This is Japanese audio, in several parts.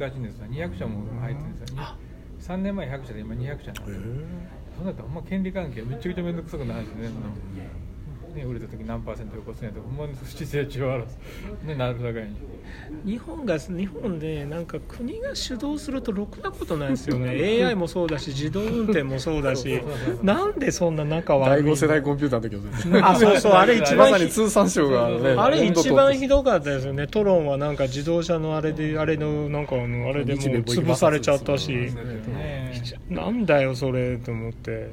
がちですよ200社も入ってるんですよね3年前100社で今200社なんですよ。そうなったらほんま権利関係めちゃくちゃ面倒くさくなるんですねね、売れた時何パーセントよこすんやとほんまに姿勢違うねなるさかいに。日本が日本でなんか国が主導するとろくなことないですよね。AI もそうだし自動運転もそうだし。なんでそんな仲悪い第5世代コンピューターの時はね。あそうそう あれ一番まさに通産省がねあれ一番ひどかったですよね。トロンはなんか自動車のあれであれのなんかあのあれでもう潰されちゃったし。なんだよそれと思って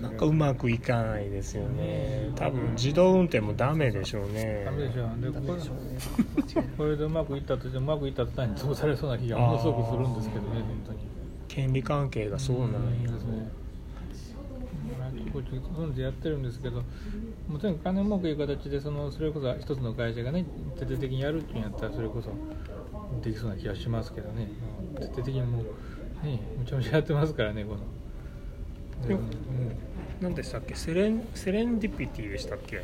なんかうまくいかないですよね。多分自動運転もダメでしょうね。ダメでしょうでこれこれでうまくいったとしてうまくいった途端に潰されそうな気がものすごくするんですけどね本当に。権利関係がそうなんや、ですね。こっちやってるんですけどもちろん金うまくいく形でそのそれこそ一つの会社がね徹底的にやるっていうんやったらそれこそできそうな気がしますけどね。徹底的にもうねむちゃむちゃやってますからねこの。うん、何でしたっけ？セレンセレンディピティでしたっけ？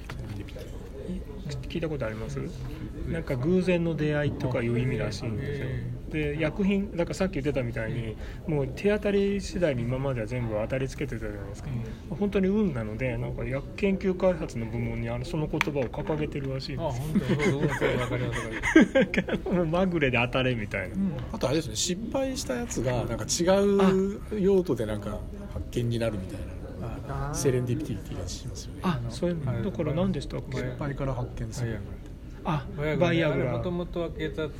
聞いたことあります？なんか偶然の出会いとかいう意味らしいんですよ。で薬品だからさっき言ってたみたいにもう手当たり次第に今までは全部当たりつけてたじゃないですか、本当に運なのでなんか薬研究開発の部門にあのその言葉を掲げてるらしいんです。あ本当に まぐれで当たれみたいな、うん、あとあれですね失敗したやつがなんか違う用途でなんか発見になるみたいなセレンディピティって言いしますよね。あそういうだから何でしたっけ？失敗から発見するあバイアグラ。もともとは血圧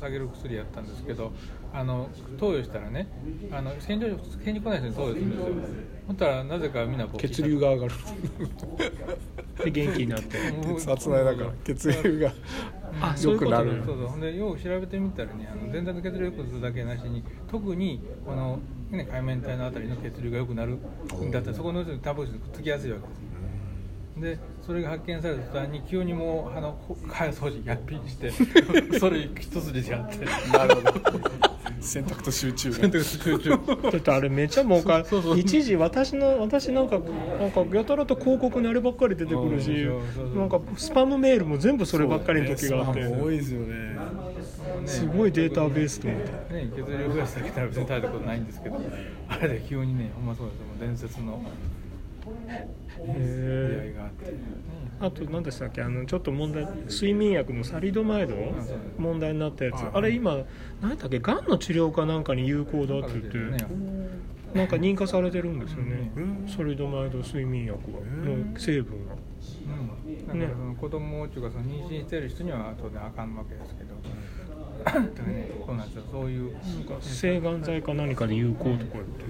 下げる薬やったんですけどあの投与したらねあの健常健に来ない人に投与するんですよ。ほったらなぜかみんな血流が上がるで元気になって。血圧内だから血流があ良くなる。そうそう。ほんでよく調べてみたらねあの全体の血流良くするだけなしに特にこの、ね、海面体のあたりの血流が良くなるんだったらそこのタンパク質くっつきやすいわけですでそれが発見された途端に急にもうあの歯掃除やっぴりして それ一筋でやって。なるほど。選択と集中選択と集中。だってあれめちゃ儲か一時私の私なんかなんかやたらと広告にあればっかり出てくるしなんかスパムメールも全部そればっかりの時があって、多いですよね。すごいデータベースと思って、ね、血流増やすだけなら別に大したことないんですけどあれで急にねほんまそうです。伝説の出会いがあって、あと何でしたっけ？あのちょっと問題睡眠薬のサリドマイド？問題になったやつ。あれ今何だっけ？がんの治療かなんかに有効だって言って、なんか認可されてるんですよね、サリドマイド睡眠薬の成分が。うん、ね、子供っていうかその妊娠してる人には当然あかんわけですけど、ね、そうなんですよそういう。なんか制がん剤か何かで有効とか言って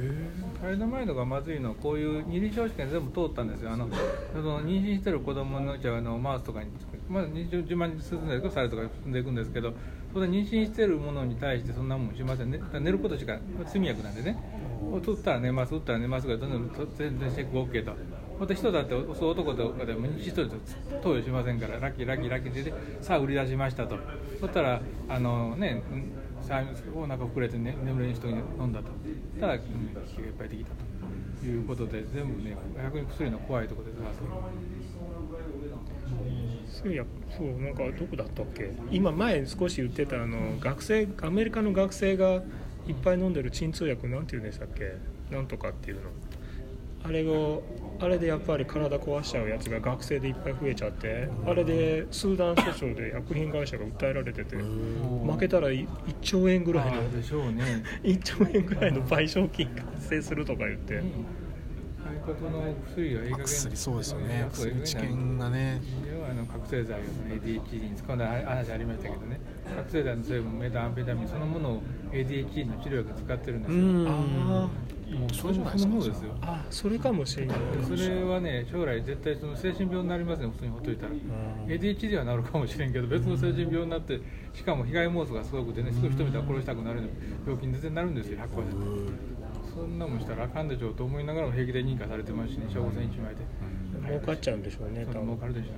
カリドマイドがまずいのはこういう二次症試験全部通ったんですよ。あのその妊娠してる子供のじゃあのマウスとかにまだ順番に進んでいくサルとか進んでいくんですけどそれ妊娠してるものに対してそんなもんしませんね。寝ることしか睡眠薬なんでね。打ったら寝ます打ったら寝ますがどんどん全然チェック OK と。また人だってそう男とかでも妊娠してると投与しませんからラッキーラッキーラッキーでさあ売り出しましたと。そしたらあのねお腹膨れて、ね、眠れる人に飲んだと。ただ、うん、気がいっぱいできたということで全部ね逆に薬の怖いところですそうやそうなんかどこだったっけ？今前少し言ってたあの学生アメリカの学生がいっぱい飲んでる鎮痛薬なんていうんでしたっけ？なんとかっていうの。あれをあれでやっぱり体壊しちゃうやつが学生でいっぱい増えちゃってあれで数段訴訟で薬品会社が訴えられてて負けたら1兆円ぐらいのでしょう、ね、1兆円ぐらいの賠償金が発生するとか言って。の薬はいい加減薬そうですよね。薬知見がね。あの覚醒剤を ADHD に使うの話ありましたけどね。覚醒剤の成分メタアンフェタミンそのものを ADHD の治療薬使ってるんですよ。ああもうそれもそのですよあそれかもしれない。それはね将来絶対その精神病になりますね普通にほっといたら。ADHD はなるかもしれんけど別の精神病になってしかも被害妄想がすごくてねすぐ人見たら殺したくなる病気に全然なるんですよ100%そんなもんしたらあかんでしょうと思いながらも平気で認可されてますしね処方箋一枚で。儲かっちゃうんでしょうね多分。儲かるでしょ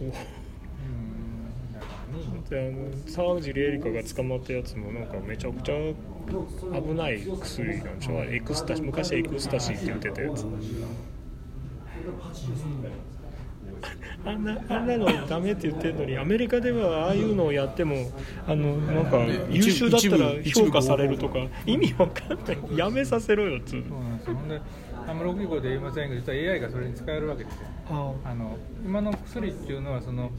うねであの沢尻エリカが捕まったやつもなんかめちゃくちゃ危ない薬なんでしょ？エクスタシ昔エクスタシーって言ってたやつ。あんなあんなのダメって言ってるのにアメリカではああいうのをやってもあのなんか優秀だったら評価されるとか意味わかんない。やめさせろよっつうそうなんですよ。ほんで言いませんけど実は AI がそれに使えるわけですよ。あ。あの今の薬っていうのはその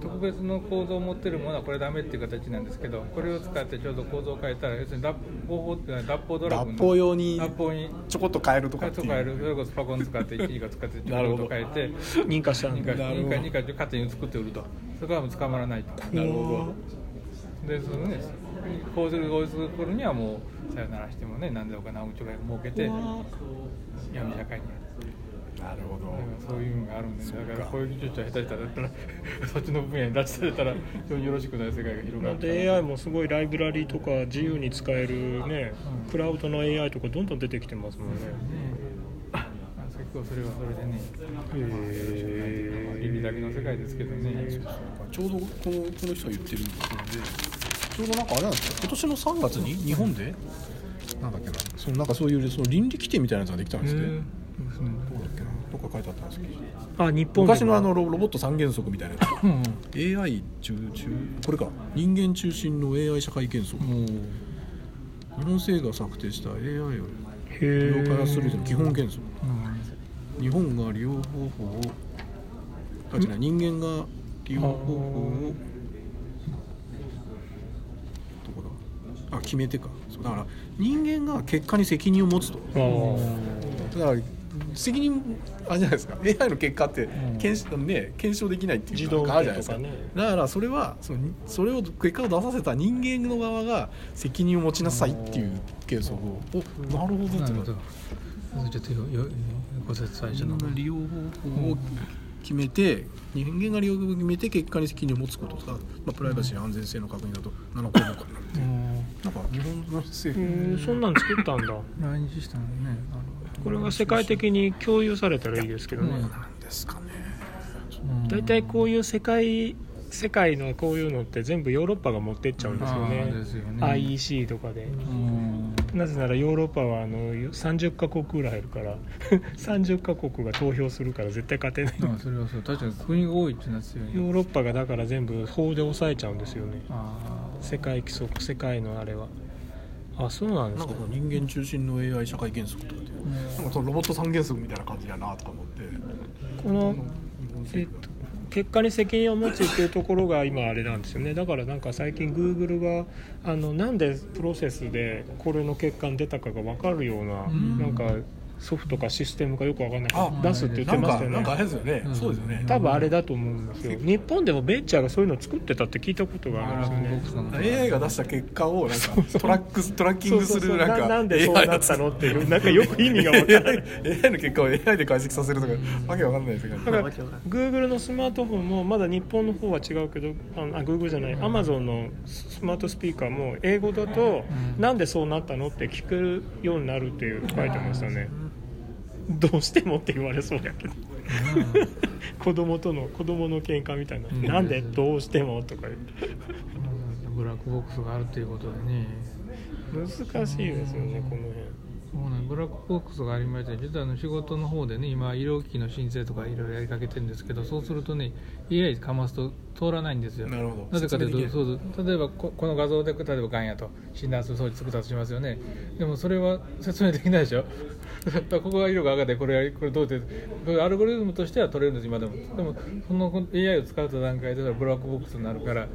特別の構造を持ってるものはこれダメっていう形なんですけどこれを使ってちょうど構造を変えたら要するに脱法法っていうのは脱法ドラッグの脱法用に脱法にちょこっと変えるとかっていう。変える。それこそパコン使って1が使ってちょこっと変えて認可したん認だ認可認可って勝手に作って売ると。そこはもう捕まらないと。なるほでそのねこうするこうする頃にはもうさよならしてもね何千億か何億兆円儲けて闇社会に。どなるほど。だからそういうのがあるんでだからこういう技術は下手したらだったら そっちの分野に拉致されたら 非常によろしくない世界が広がって AI もすごいライブラリーとか自由に使えるねうん。クラウドの AI とかどんどん出てきてますもんね。あ結構それはそれでね。へまあ意味だけの世界ですけどね。ちょうどこのこの人が言ってるのでちょうどなんかあれなんですか？今年の3月に日本で？なんだっけな。そのなんかそういうその倫理規定みたいなやつができたんですねですねどこだっけなどっか書いてあったんですけどあ日本昔のあのロロボット三原則みたいな AI 中中これか。人間中心の AI 社会原則。日本政府が策定した AI をへ利用開発する基本原則。日本が利用方法をあ違う人間が利用方法をあ決めてか。そうだから人間が結果に責任を持つと。だから責任あれじゃないですか。AI の結果ってん。検証,、ね、検証できないっていう自動のがあるじゃないですか。運転とだからそれはそのそれを結果を出させた人間の側が責任を持ちなさいっていう原則をおなるほどってなる。ほど。なちょっとよよご説最初の利用方法を決めて人間が利用方法を決めて結果に責任を持つこととか、まあ、プライバシー安全性の確認など7項目になるなんか日本の政へ府ーそんなん作ったんだ。来日したのねこれが世界的に共有されたらいいですけどね。うんなんですかね。大体こういう世界世界のこういうのって全部ヨーロッパが持ってっちゃうんですよね。すよね IEC とかで。うんなぜならヨーロッパはあの30カ国ぐらいいるから 30カ国が投票するから絶対勝てない。あそれはそう。確かに国が多いってなってよね。ヨーロッパがだから全部法で抑えちゃうんですよね。あ世界規則世界のあれはあそうなんですか。なんか人間中心の AI 社会原則とかでなんかそのロボット三原則みたいな感じやなとか思って。この、えっと、結果に責任を持つっていうところが今あれなんですよね。だからなんか最近グーグルがあのなんでプロセスでこれの結果に出たかが分かるような、ん。なんかソフトかシステムかよく分かんないけどあ出すって言ってましたよかなんかあねれですよね、うん。そうですよね。多分あれだと思うんですよ。日本でもベンチャーがそういうの作ってたって聞いたことがあるんですよね。AI が出した結果をなんかトラックトラッキングするなんかなんでそうなったのっていうなんかよく意味が分からない。AI, の結果を AI で解析させるとかわけわかんないですけどだから Google のスマートフォンもまだ日本の方は違うけどああ Google じゃない Amazon のスマートスピーカーも英語だとうん。なんでそうなったのって聞くようになるっていう書いてましたね どうしてもって言われそうやけど。子供との子供の喧嘩みたいな、ん。なんでどうしてもとか言って。うん。ブラックボックスがあるということでね。難しいですよねこの辺そうなんブラックボックスがありまして実はあの仕事の方でね今医療機器の申請とかいろいろやりかけてるんですけどそうするとね AI かますと通らないんですよ。なるほど。なぜかというとそう例えばここの画像で例えばがんやと診断する装置作ったとしますよね。でもそれは説明できないでしょ。ここが色が赤でこれはこれどうでこれアルゴリズムとしては取れるんです今でも。でもその AI を使うと段階でブラックボックスになるから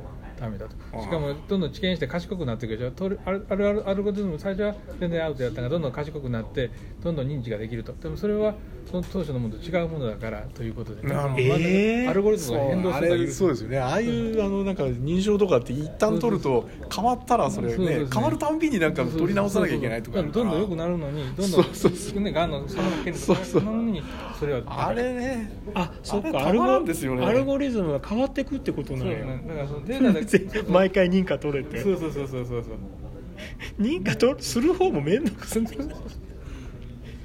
ためだと。しかもどんどん知見して賢くなっていくでしょ。あるあるアルゴリズム最初は全然アウトやったがどんどん賢くなってどんどん認知ができると。でもそれはその当初のものと違うものだからということで、なるほどまずえー？アルゴリズムが変動す。るそうですよね。ああいうあのなんか認証とかって一旦取ると変わったらそれそうそうそうね。変わるたんびになんか取り直さなきゃいけないとか。どんどん良くなるのにどんどんそうそうそう。ねがんのその件そうそう。そののにそれは。あれね。あそっか。アルゴですよね。アルゴリズムが変わっていくってことなんや、ねだ。からそのデータで。そうそう毎回認可取れて。そうそうそうそうそう。そう認可取るする方も面倒くさい？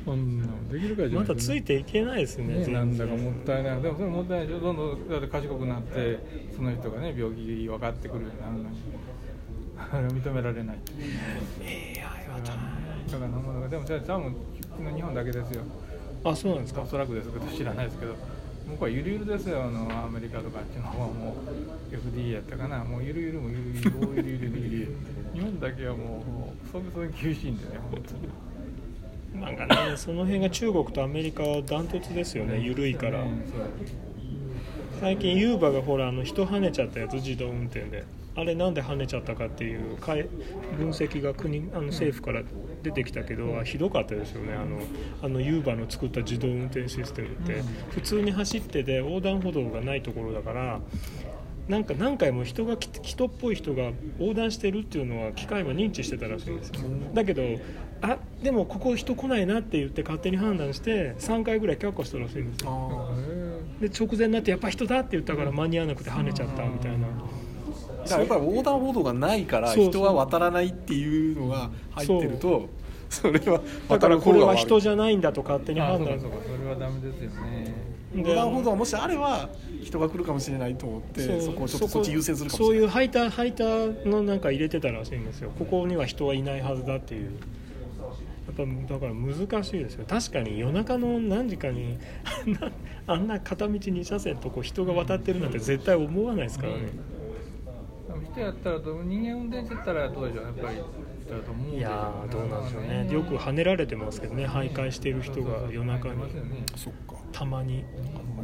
そん。なのできるかじゃまだついていけないですねね、なんだかもったいない。でもそれもったいない。でしょどんどんだって賢くなってその人がね病気分かってくるようになるのにあれは認められない。AI はだからなものがでもそれは多分日本だけですよ。あそうなんですか。おそらくですけど知らないですけど僕はゆるゆるですよ。あのアメリカとかあっちの方はもう FD やったかな。もうゆるゆるもゆるゆる大ゆるゆるゆる。ゆる日本だけはもうそれそれ厳しいんでね本当に。なんかねその辺が中国とアメリカはダントツですよね緩いから。最近ユーバがほらあの人跳ねちゃったやつ自動運転で。あれなんで跳ねちゃったかっていうかえ分析が国あの政府から出てきたけど、あひどかったですよね。あのあのユーバの作った自動運転システムって、普通に走ってて横断歩道がないところだからなんか何回も人がき人っぽい人が横断してるっていうのは機械は認知してたらしいんですよ。だけどあでもここ人来ないなって言って勝手に判断して3回ぐらい却下したらしいんですよ。あで直前になってやっぱ人だって言ったから間に合わなくて跳ねちゃったみたいな。ーだからやっぱり横断歩道がないからそうそう。人は渡らないっていうのが入ってるとそれはだからこれは人じじゃないんだと勝手にあ判断。そうかそうか。それはダメですよね。横断歩道がもしあれば人が来るかもしれないと思ってそこをちょっとそっち優先するかもそうしれない。いうハイターハイターのなんか入れてたらしいんですよ。ここには人はいないはずだっていうやっぱだから難しいですよ。確かに夜中の何時かにあんなあんな片道2車線とこ人が渡ってるなんて絶対思わないですからね、でも人やったらどう人間運転してたらどうでしょうやっぱりいやーどうなんでしょうね。よく跳ねられてますけどね。徘徊してる人が夜中に。たまに